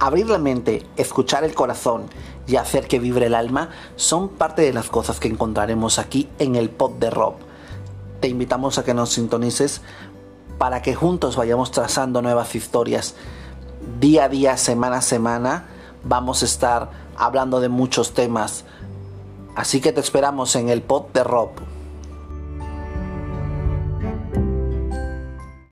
Abrir la mente, escuchar el corazón y hacer que vibre el alma son parte de las cosas que encontraremos aquí en el pod de Rob. Te invitamos a que nos sintonices para que juntos vayamos trazando nuevas historias. Día a día, semana a semana, vamos a estar hablando de muchos temas. Así que te esperamos en el pod de Rob.